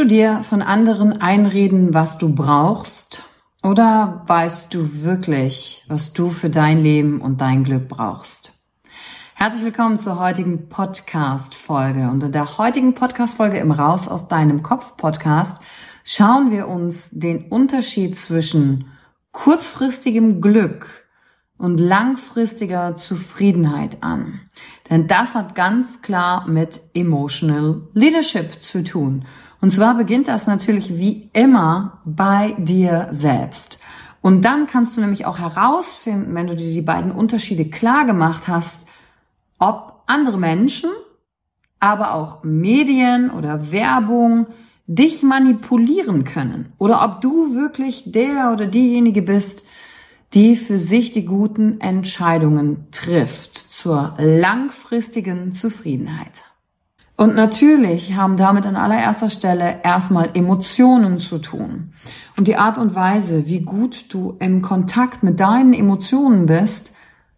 Du dir von anderen einreden, was du brauchst? Oder weißt du wirklich, was du für dein Leben und dein Glück brauchst? Herzlich willkommen zur heutigen Podcast-Folge. Und in der heutigen Podcast-Folge im Raus aus deinem Kopf Podcast schauen wir uns den Unterschied zwischen kurzfristigem Glück und langfristiger Zufriedenheit an. Denn das hat ganz klar mit Emotional Leadership zu tun. Und zwar beginnt das natürlich wie immer bei dir selbst. Und dann kannst du nämlich auch herausfinden, wenn du dir die beiden Unterschiede klar gemacht hast, ob andere Menschen, aber auch Medien oder Werbung dich manipulieren können oder ob du wirklich der oder diejenige bist, die für sich die guten Entscheidungen trifft zur langfristigen Zufriedenheit. Und natürlich haben damit an allererster Stelle erstmal Emotionen zu tun. Und die Art und Weise, wie gut du im Kontakt mit deinen Emotionen bist,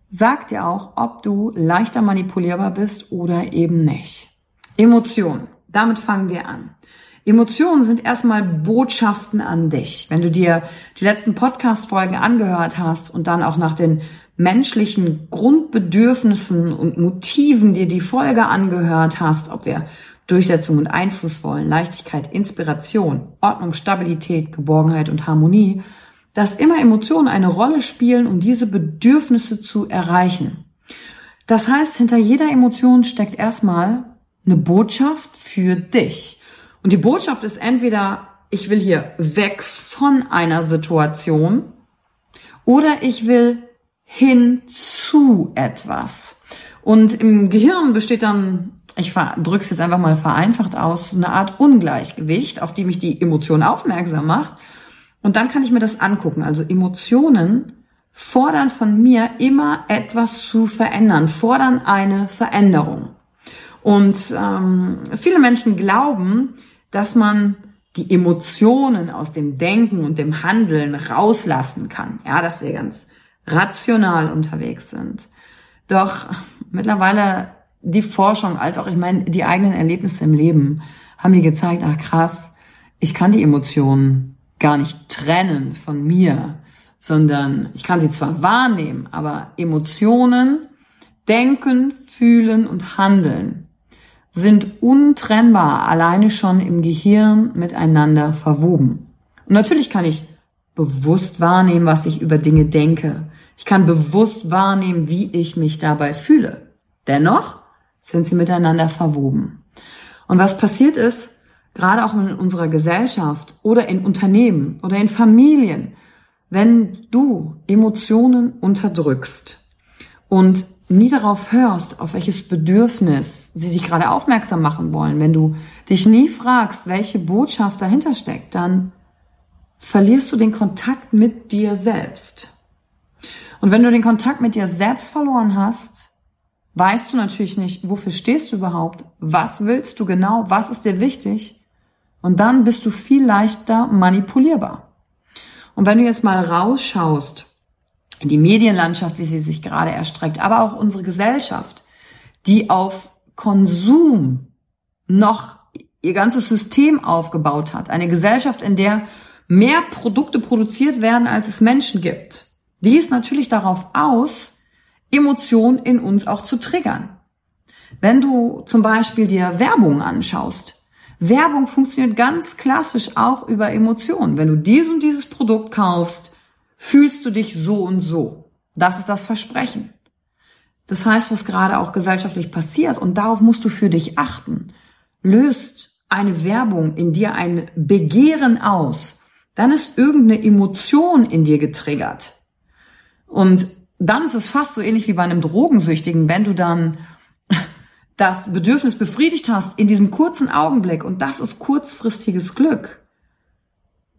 sagt dir auch, ob du leichter manipulierbar bist oder eben nicht. Emotionen. Damit fangen wir an. Emotionen sind erstmal Botschaften an dich. Wenn du dir die letzten Podcast-Folgen angehört hast und dann auch nach den menschlichen Grundbedürfnissen und Motiven dir die Folge angehört hast, ob wir Durchsetzung und Einfluss wollen, Leichtigkeit, Inspiration, Ordnung, Stabilität, Geborgenheit und Harmonie, dass immer Emotionen eine Rolle spielen, um diese Bedürfnisse zu erreichen. Das heißt, hinter jeder Emotion steckt erstmal eine Botschaft für dich. Und die Botschaft ist entweder, ich will hier weg von einer Situation oder ich will hin zu etwas. Und im Gehirn besteht dann, ich drücke es jetzt einfach mal vereinfacht aus, eine Art Ungleichgewicht, auf die mich die Emotion aufmerksam macht. Und dann kann ich mir das angucken. Also Emotionen fordern von mir immer etwas zu verändern, fordern eine Veränderung. Und ähm, viele Menschen glauben, dass man die Emotionen aus dem Denken und dem Handeln rauslassen kann. Ja, dass wir ganz rational unterwegs sind. Doch mittlerweile die Forschung als auch, ich meine, die eigenen Erlebnisse im Leben haben mir gezeigt, ach krass, ich kann die Emotionen gar nicht trennen von mir, sondern ich kann sie zwar wahrnehmen, aber Emotionen Denken, Fühlen und Handeln sind untrennbar alleine schon im Gehirn miteinander verwoben. Und natürlich kann ich bewusst wahrnehmen, was ich über Dinge denke. Ich kann bewusst wahrnehmen, wie ich mich dabei fühle. Dennoch sind sie miteinander verwoben. Und was passiert ist, gerade auch in unserer Gesellschaft oder in Unternehmen oder in Familien, wenn du Emotionen unterdrückst und nie darauf hörst, auf welches Bedürfnis sie sich gerade aufmerksam machen wollen, wenn du dich nie fragst, welche Botschaft dahinter steckt, dann verlierst du den Kontakt mit dir selbst. Und wenn du den Kontakt mit dir selbst verloren hast, weißt du natürlich nicht, wofür stehst du überhaupt, was willst du genau, was ist dir wichtig, und dann bist du viel leichter manipulierbar. Und wenn du jetzt mal rausschaust, die Medienlandschaft, wie sie sich gerade erstreckt, aber auch unsere Gesellschaft, die auf Konsum noch ihr ganzes System aufgebaut hat. Eine Gesellschaft, in der mehr Produkte produziert werden, als es Menschen gibt. Die ist natürlich darauf aus, Emotionen in uns auch zu triggern. Wenn du zum Beispiel dir Werbung anschaust, Werbung funktioniert ganz klassisch auch über Emotionen. Wenn du dies und dieses Produkt kaufst, fühlst du dich so und so. Das ist das Versprechen. Das heißt, was gerade auch gesellschaftlich passiert, und darauf musst du für dich achten, löst eine Werbung in dir ein Begehren aus, dann ist irgendeine Emotion in dir getriggert. Und dann ist es fast so ähnlich wie bei einem Drogensüchtigen, wenn du dann das Bedürfnis befriedigt hast in diesem kurzen Augenblick und das ist kurzfristiges Glück,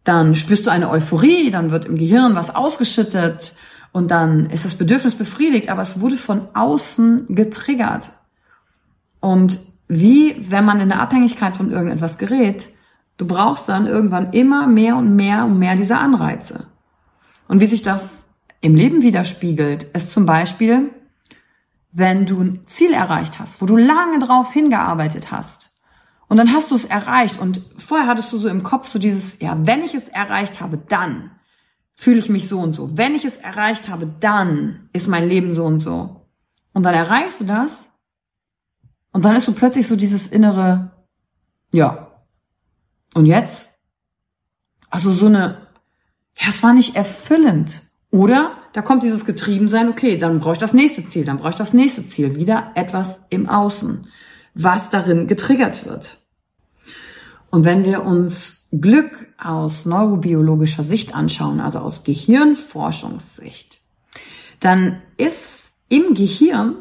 dann spürst du eine Euphorie, dann wird im Gehirn was ausgeschüttet und dann ist das Bedürfnis befriedigt, aber es wurde von außen getriggert. Und wie wenn man in eine Abhängigkeit von irgendetwas gerät, du brauchst dann irgendwann immer mehr und mehr und mehr dieser Anreize. Und wie sich das im Leben widerspiegelt, ist zum Beispiel, wenn du ein Ziel erreicht hast, wo du lange drauf hingearbeitet hast und dann hast du es erreicht und vorher hattest du so im Kopf so dieses, ja, wenn ich es erreicht habe, dann fühle ich mich so und so. Wenn ich es erreicht habe, dann ist mein Leben so und so. Und dann erreichst du das und dann ist so plötzlich so dieses innere, ja, und jetzt? Also so eine, ja, es war nicht erfüllend. Oder da kommt dieses Getriebensein, okay, dann brauche ich das nächste Ziel, dann brauche ich das nächste Ziel, wieder etwas im Außen, was darin getriggert wird. Und wenn wir uns Glück aus neurobiologischer Sicht anschauen, also aus Gehirnforschungssicht, dann ist im Gehirn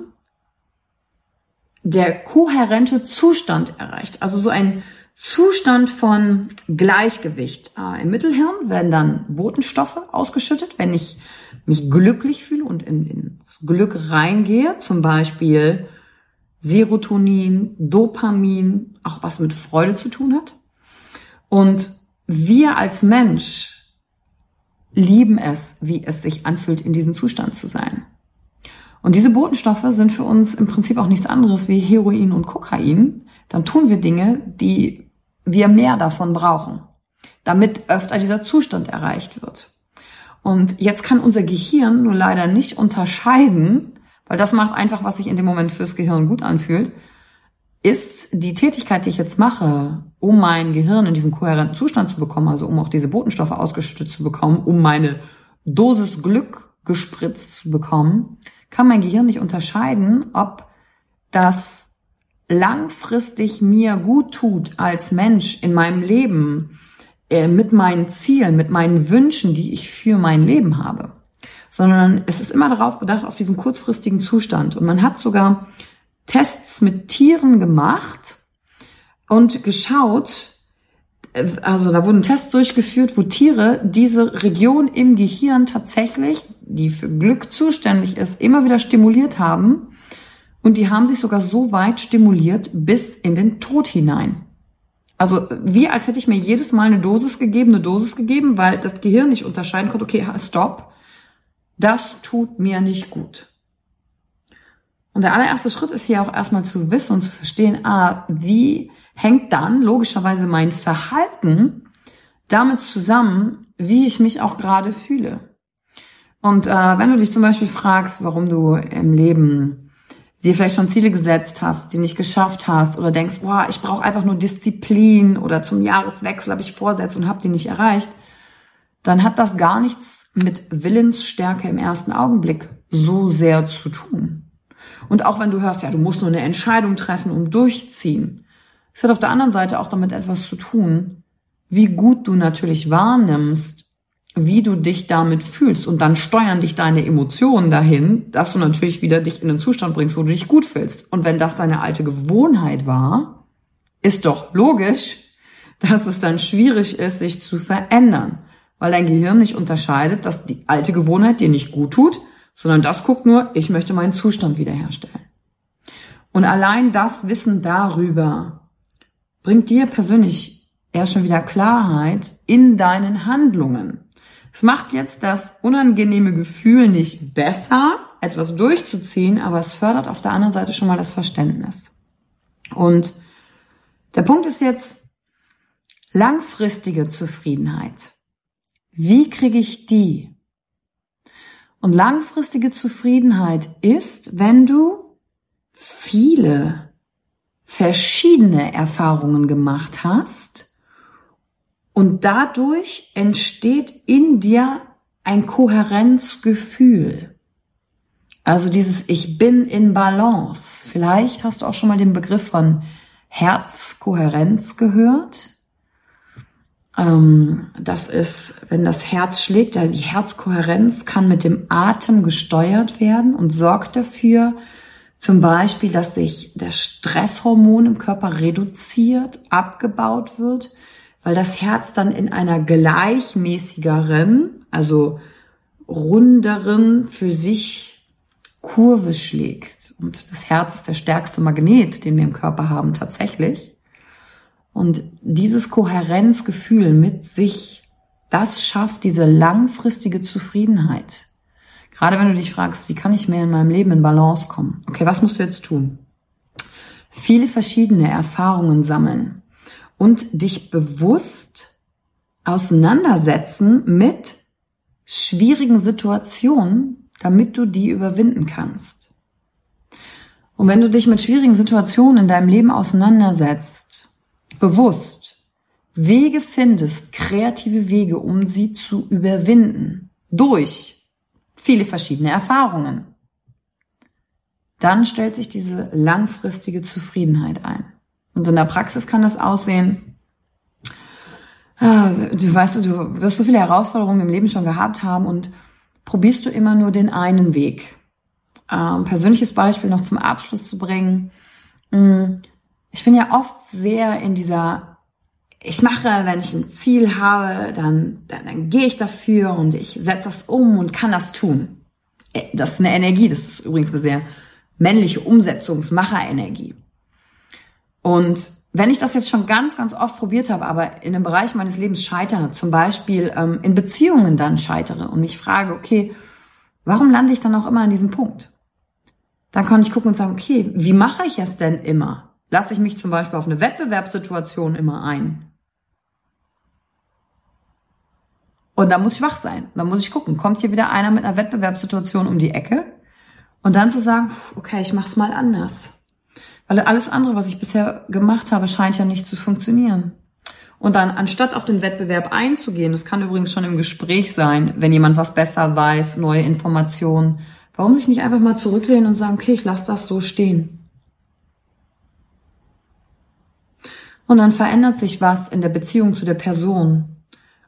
der kohärente Zustand erreicht. Also so ein Zustand von Gleichgewicht. Äh, Im Mittelhirn werden dann Botenstoffe ausgeschüttet, wenn ich mich glücklich fühle und in, ins Glück reingehe, zum Beispiel Serotonin, Dopamin, auch was mit Freude zu tun hat. Und wir als Mensch lieben es, wie es sich anfühlt, in diesem Zustand zu sein. Und diese Botenstoffe sind für uns im Prinzip auch nichts anderes wie Heroin und Kokain. Dann tun wir Dinge, die wir mehr davon brauchen, damit öfter dieser Zustand erreicht wird. Und jetzt kann unser Gehirn nur leider nicht unterscheiden, weil das macht einfach, was sich in dem Moment fürs Gehirn gut anfühlt, ist die Tätigkeit, die ich jetzt mache, um mein Gehirn in diesen kohärenten Zustand zu bekommen, also um auch diese Botenstoffe ausgeschüttet zu bekommen, um meine Dosis Glück gespritzt zu bekommen, kann mein Gehirn nicht unterscheiden, ob das langfristig mir gut tut als Mensch in meinem Leben, äh, mit meinen Zielen, mit meinen Wünschen, die ich für mein Leben habe. Sondern es ist immer darauf bedacht, auf diesen kurzfristigen Zustand. Und man hat sogar Tests mit Tieren gemacht und geschaut, also da wurden Tests durchgeführt, wo Tiere diese Region im Gehirn tatsächlich, die für Glück zuständig ist, immer wieder stimuliert haben. Und die haben sich sogar so weit stimuliert bis in den Tod hinein. Also wie als hätte ich mir jedes Mal eine Dosis gegeben, eine Dosis gegeben, weil das Gehirn nicht unterscheiden konnte, okay, stopp, das tut mir nicht gut. Und der allererste Schritt ist hier auch erstmal zu wissen und zu verstehen, ah, wie hängt dann logischerweise mein Verhalten damit zusammen, wie ich mich auch gerade fühle. Und äh, wenn du dich zum Beispiel fragst, warum du im Leben dir vielleicht schon Ziele gesetzt hast, die nicht geschafft hast oder denkst, boah, ich brauche einfach nur Disziplin oder zum Jahreswechsel habe ich Vorsätze und habe die nicht erreicht, dann hat das gar nichts mit Willensstärke im ersten Augenblick so sehr zu tun. Und auch wenn du hörst, ja, du musst nur eine Entscheidung treffen und durchziehen, es hat auf der anderen Seite auch damit etwas zu tun, wie gut du natürlich wahrnimmst, wie du dich damit fühlst. Und dann steuern dich deine Emotionen dahin, dass du natürlich wieder dich in einen Zustand bringst, wo du dich gut fühlst. Und wenn das deine alte Gewohnheit war, ist doch logisch, dass es dann schwierig ist, sich zu verändern. Weil dein Gehirn nicht unterscheidet, dass die alte Gewohnheit dir nicht gut tut, sondern das guckt nur, ich möchte meinen Zustand wiederherstellen. Und allein das Wissen darüber bringt dir persönlich erst schon wieder Klarheit in deinen Handlungen. Es macht jetzt das unangenehme Gefühl nicht besser, etwas durchzuziehen, aber es fördert auf der anderen Seite schon mal das Verständnis. Und der Punkt ist jetzt langfristige Zufriedenheit. Wie kriege ich die? Und langfristige Zufriedenheit ist, wenn du viele verschiedene Erfahrungen gemacht hast und dadurch entsteht in dir ein Kohärenzgefühl. Also dieses Ich bin in Balance. Vielleicht hast du auch schon mal den Begriff von Herzkohärenz gehört. Ähm, das ist, wenn das Herz schlägt, die Herzkohärenz kann mit dem Atem gesteuert werden und sorgt dafür, zum Beispiel, dass sich das Stresshormon im Körper reduziert, abgebaut wird, weil das Herz dann in einer gleichmäßigeren, also runderen, für sich Kurve schlägt. Und das Herz ist der stärkste Magnet, den wir im Körper haben, tatsächlich. Und dieses Kohärenzgefühl mit sich, das schafft diese langfristige Zufriedenheit. Gerade wenn du dich fragst, wie kann ich mehr in meinem Leben in Balance kommen? Okay, was musst du jetzt tun? Viele verschiedene Erfahrungen sammeln und dich bewusst auseinandersetzen mit schwierigen Situationen, damit du die überwinden kannst. Und wenn du dich mit schwierigen Situationen in deinem Leben auseinandersetzt, bewusst Wege findest, kreative Wege, um sie zu überwinden, durch viele verschiedene Erfahrungen, dann stellt sich diese langfristige Zufriedenheit ein. Und in der Praxis kann das aussehen, ah, du weißt, du wirst so viele Herausforderungen im Leben schon gehabt haben und probierst du immer nur den einen Weg. Ähm, persönliches Beispiel noch zum Abschluss zu bringen. Mm, ich bin ja oft sehr in dieser, ich mache, wenn ich ein Ziel habe, dann, dann, dann gehe ich dafür und ich setze das um und kann das tun. Äh, das ist eine Energie, das ist übrigens eine sehr männliche Umsetzungsmacherenergie. Und wenn ich das jetzt schon ganz, ganz oft probiert habe, aber in einem Bereich meines Lebens scheitere, zum Beispiel ähm, in Beziehungen dann scheitere und mich frage, okay, warum lande ich dann auch immer an diesem Punkt? Dann kann ich gucken und sagen, okay, wie mache ich es denn immer? Lasse ich mich zum Beispiel auf eine Wettbewerbssituation immer ein? Und da muss ich wach sein. Da muss ich gucken, kommt hier wieder einer mit einer Wettbewerbssituation um die Ecke? Und dann zu sagen, okay, ich mach's mal anders. Weil alles andere, was ich bisher gemacht habe, scheint ja nicht zu funktionieren. Und dann, anstatt auf den Wettbewerb einzugehen, das kann übrigens schon im Gespräch sein, wenn jemand was besser weiß, neue Informationen, warum sich nicht einfach mal zurücklehnen und sagen, okay, ich lasse das so stehen. Und dann verändert sich was in der Beziehung zu der Person.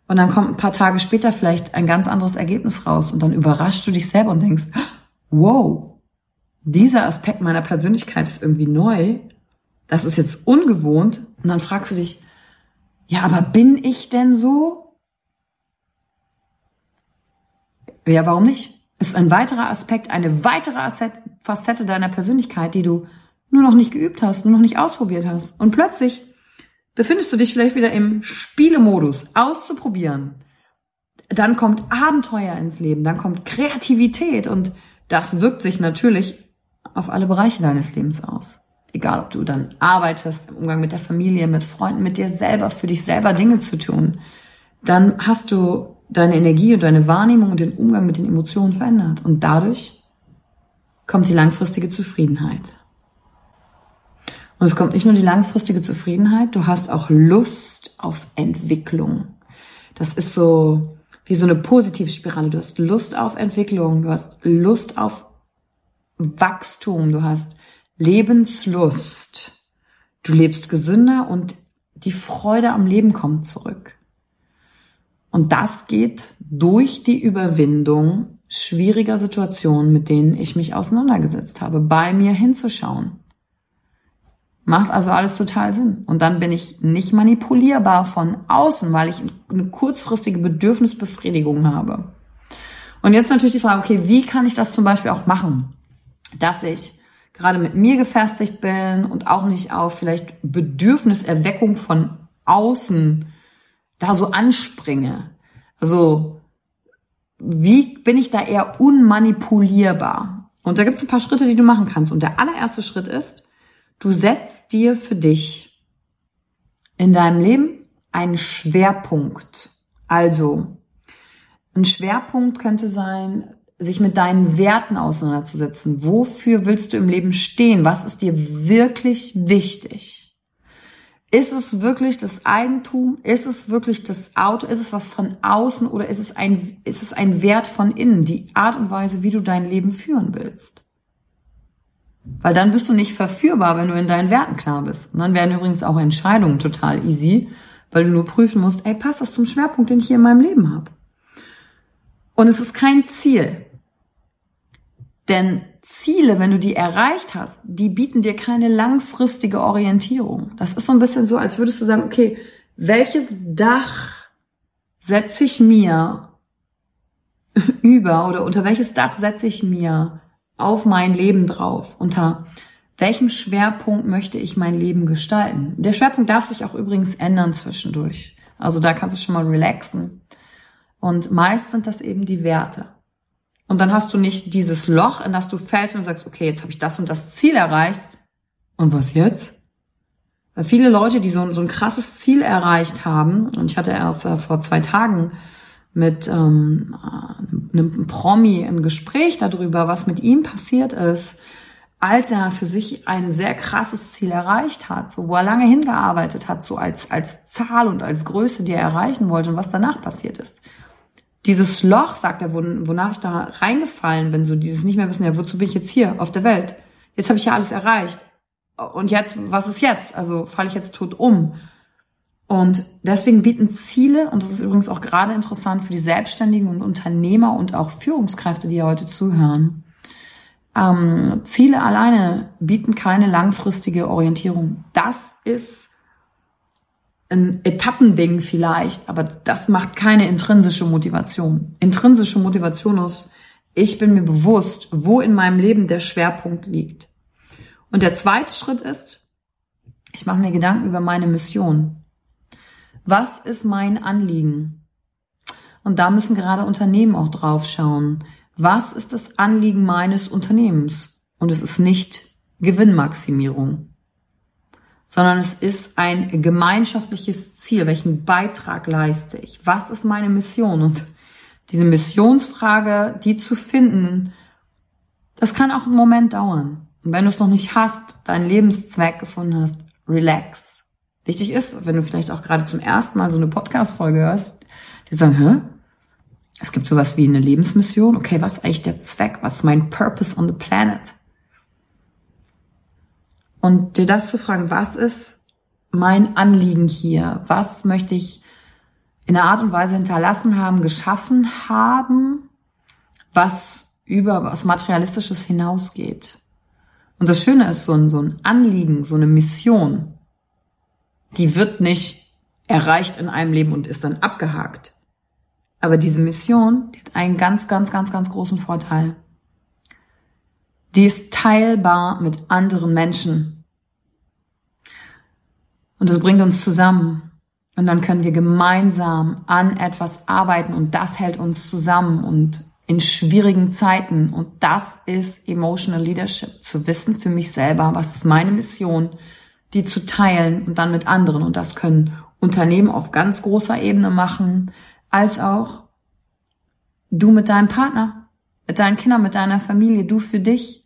Und dann kommt ein paar Tage später vielleicht ein ganz anderes Ergebnis raus. Und dann überraschst du dich selber und denkst, wow, dieser Aspekt meiner Persönlichkeit ist irgendwie neu. Das ist jetzt ungewohnt. Und dann fragst du dich, ja, aber bin ich denn so? Ja, warum nicht? Ist ein weiterer Aspekt, eine weitere Facette deiner Persönlichkeit, die du nur noch nicht geübt hast, nur noch nicht ausprobiert hast. Und plötzlich befindest du dich vielleicht wieder im Spielemodus, auszuprobieren. Dann kommt Abenteuer ins Leben, dann kommt Kreativität und das wirkt sich natürlich auf alle Bereiche deines Lebens aus. Egal, ob du dann arbeitest, im Umgang mit der Familie, mit Freunden, mit dir selber, für dich selber Dinge zu tun, dann hast du deine Energie und deine Wahrnehmung und den Umgang mit den Emotionen verändert. Und dadurch kommt die langfristige Zufriedenheit. Und es kommt nicht nur die langfristige Zufriedenheit, du hast auch Lust auf Entwicklung. Das ist so wie so eine Positivspirale. Du hast Lust auf Entwicklung, du hast Lust auf Wachstum, du hast Lebenslust. Du lebst gesünder und die Freude am Leben kommt zurück. Und das geht durch die Überwindung schwieriger Situationen, mit denen ich mich auseinandergesetzt habe, bei mir hinzuschauen. Macht also alles total Sinn. Und dann bin ich nicht manipulierbar von außen, weil ich eine kurzfristige Bedürfnisbefriedigung habe. Und jetzt natürlich die Frage, okay, wie kann ich das zum Beispiel auch machen? Dass ich gerade mit mir gefestigt bin und auch nicht auf vielleicht Bedürfniserweckung von außen da so anspringe. Also, wie bin ich da eher unmanipulierbar? Und da gibt es ein paar Schritte, die du machen kannst. Und der allererste Schritt ist, du setzt dir für dich in deinem Leben einen Schwerpunkt. Also, ein Schwerpunkt könnte sein, sich mit deinen Werten auseinanderzusetzen. Wofür willst du im Leben stehen? Was ist dir wirklich wichtig? Ist es wirklich das Eigentum? Ist es wirklich das Auto? Ist es was von außen oder ist es ein, ist es ein Wert von innen? Die Art und Weise, wie du dein Leben führen willst. Weil dann bist du nicht verführbar, wenn du in deinen Werten klar bist. Und dann werden übrigens auch Entscheidungen total easy, weil du nur prüfen musst, ey, passt das zum Schwerpunkt, den ich hier in meinem Leben habe? Und es ist kein Ziel. Denn Ziele, wenn du die erreicht hast, die bieten dir keine langfristige Orientierung. Das ist so ein bisschen so, als würdest du sagen, okay, welches Dach setze ich mir über oder unter welches Dach setze ich mir auf mein Leben drauf? Unter welchem Schwerpunkt möchte ich mein Leben gestalten? Der Schwerpunkt darf sich auch übrigens ändern zwischendurch. Also da kannst du schon mal relaxen. Und meist sind das eben die Werte. Und dann hast du nicht dieses Loch, in das du fällst und sagst, okay, jetzt habe ich das und das Ziel erreicht. Und was jetzt? Weil viele Leute, die so, so ein krasses Ziel erreicht haben, und ich hatte erst äh, vor zwei Tagen mit ähm, äh, einem Promi ein Gespräch darüber, was mit ihm passiert ist, als er für sich ein sehr krasses Ziel erreicht hat, so wo er lange hingearbeitet hat, so als, als Zahl und als Größe, die er erreichen wollte und was danach passiert ist dieses Loch, sagt er, wonach ich da reingefallen bin, so dieses nicht mehr wissen, ja, wozu bin ich jetzt hier auf der Welt? Jetzt habe ich ja alles erreicht. Und jetzt, was ist jetzt? Also falle ich jetzt tot um? Und deswegen bieten Ziele, und das ist übrigens auch gerade interessant für die Selbstständigen und Unternehmer und auch Führungskräfte, die heute zuhören, ähm, Ziele alleine bieten keine langfristige Orientierung. Das ist ein Etappending vielleicht, aber das macht keine intrinsische Motivation. Intrinsische Motivation ist, ich bin mir bewusst, wo in meinem Leben der Schwerpunkt liegt. Und der zweite Schritt ist, ich mache mir Gedanken über meine Mission. Was ist mein Anliegen? Und da müssen gerade Unternehmen auch drauf schauen. Was ist das Anliegen meines Unternehmens? Und es ist nicht Gewinnmaximierung sondern es ist ein gemeinschaftliches Ziel. Welchen Beitrag leiste ich? Was ist meine Mission? Und diese Missionsfrage, die zu finden, das kann auch einen Moment dauern. Und wenn du es noch nicht hast, deinen Lebenszweck gefunden hast, relax. Wichtig ist, wenn du vielleicht auch gerade zum ersten Mal so eine Podcast-Folge hörst, die sagen, hä? Es gibt sowas wie eine Lebensmission. Okay, was ist eigentlich der Zweck? Was ist mein Purpose on the planet? Und dir das zu fragen, was ist mein Anliegen hier? Was möchte ich in einer Art und Weise hinterlassen haben, geschaffen haben, was über was Materialistisches hinausgeht? Und das Schöne ist, so ein, so ein Anliegen, so eine Mission, die wird nicht erreicht in einem Leben und ist dann abgehakt. Aber diese Mission, die hat einen ganz, ganz, ganz, ganz großen Vorteil. Die ist teilbar mit anderen Menschen. Und es bringt uns zusammen. Und dann können wir gemeinsam an etwas arbeiten und das hält uns zusammen und in schwierigen Zeiten. Und das ist Emotional Leadership. Zu wissen für mich selber, was ist meine Mission, die zu teilen und dann mit anderen. Und das können Unternehmen auf ganz großer Ebene machen, als auch du mit deinem Partner, mit deinen Kindern, mit deiner Familie, du für dich.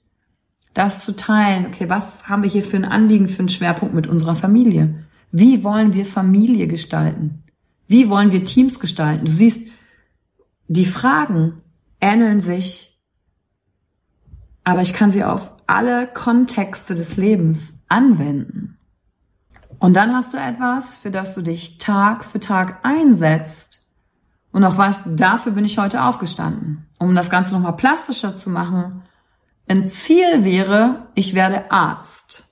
Das zu teilen. Okay, was haben wir hier für ein Anliegen, für einen Schwerpunkt mit unserer Familie? Wie wollen wir Familie gestalten? Wie wollen wir Teams gestalten? Du siehst, die Fragen ähneln sich, aber ich kann sie auf alle Kontexte des Lebens anwenden. Und dann hast du etwas, für das du dich Tag für Tag einsetzt und auch weißt, dafür bin ich heute aufgestanden. Um das Ganze nochmal plastischer zu machen, ein Ziel wäre, ich werde Arzt.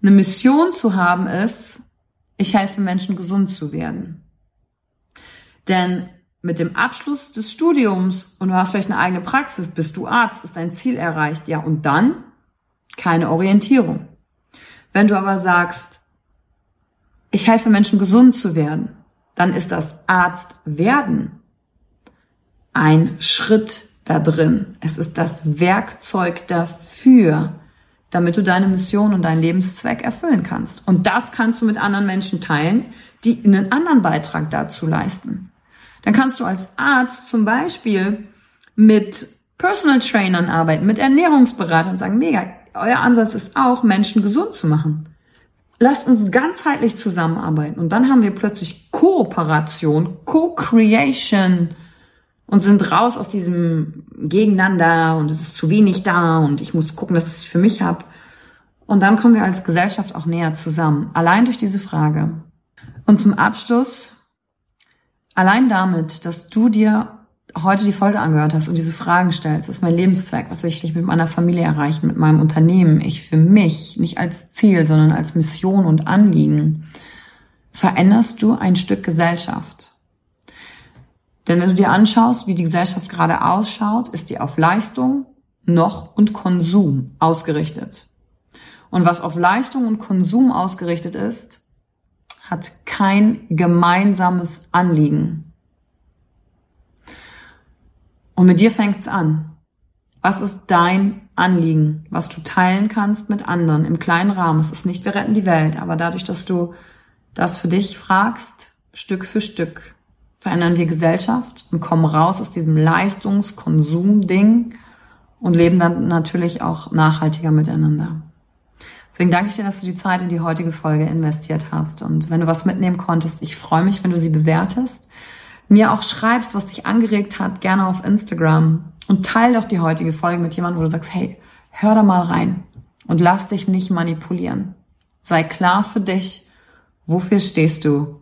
Eine Mission zu haben ist, ich helfe Menschen gesund zu werden. Denn mit dem Abschluss des Studiums und du hast vielleicht eine eigene Praxis, bist du Arzt, ist dein Ziel erreicht. Ja, und dann keine Orientierung. Wenn du aber sagst, ich helfe Menschen gesund zu werden, dann ist das Arzt werden ein Schritt da drin. Es ist das Werkzeug dafür, damit du deine Mission und deinen Lebenszweck erfüllen kannst. Und das kannst du mit anderen Menschen teilen, die einen anderen Beitrag dazu leisten. Dann kannst du als Arzt zum Beispiel mit Personal Trainern arbeiten, mit Ernährungsberatern und sagen, mega, euer Ansatz ist auch, Menschen gesund zu machen. Lasst uns ganzheitlich zusammenarbeiten. Und dann haben wir plötzlich Kooperation, Co-Creation und sind raus aus diesem Gegeneinander und es ist zu wenig da und ich muss gucken, dass ich es für mich habe. Und dann kommen wir als Gesellschaft auch näher zusammen. Allein durch diese Frage. Und zum Abschluss, allein damit, dass du dir heute die Folge angehört hast und diese Fragen stellst, ist mein Lebenszweck, was will ich mit meiner Familie erreichen, mit meinem Unternehmen, ich für mich, nicht als Ziel, sondern als Mission und Anliegen, veränderst du ein Stück Gesellschaft. Denn wenn du dir anschaust, wie die Gesellschaft gerade ausschaut, ist die auf Leistung, noch und Konsum ausgerichtet. Und was auf Leistung und Konsum ausgerichtet ist, hat kein gemeinsames Anliegen. Und mit dir fängt's an. Was ist dein Anliegen, was du teilen kannst mit anderen im kleinen Rahmen? Es ist nicht, wir retten die Welt, aber dadurch, dass du das für dich fragst, Stück für Stück, verändern wir Gesellschaft und kommen raus aus diesem Leistungskonsum-Ding und leben dann natürlich auch nachhaltiger miteinander. Deswegen danke ich dir, dass du die Zeit in die heutige Folge investiert hast. Und wenn du was mitnehmen konntest, ich freue mich, wenn du sie bewertest mir auch schreibst, was dich angeregt hat, gerne auf Instagram und teile doch die heutige Folge mit jemandem, wo du sagst, hey, hör da mal rein und lass dich nicht manipulieren. Sei klar für dich, wofür stehst du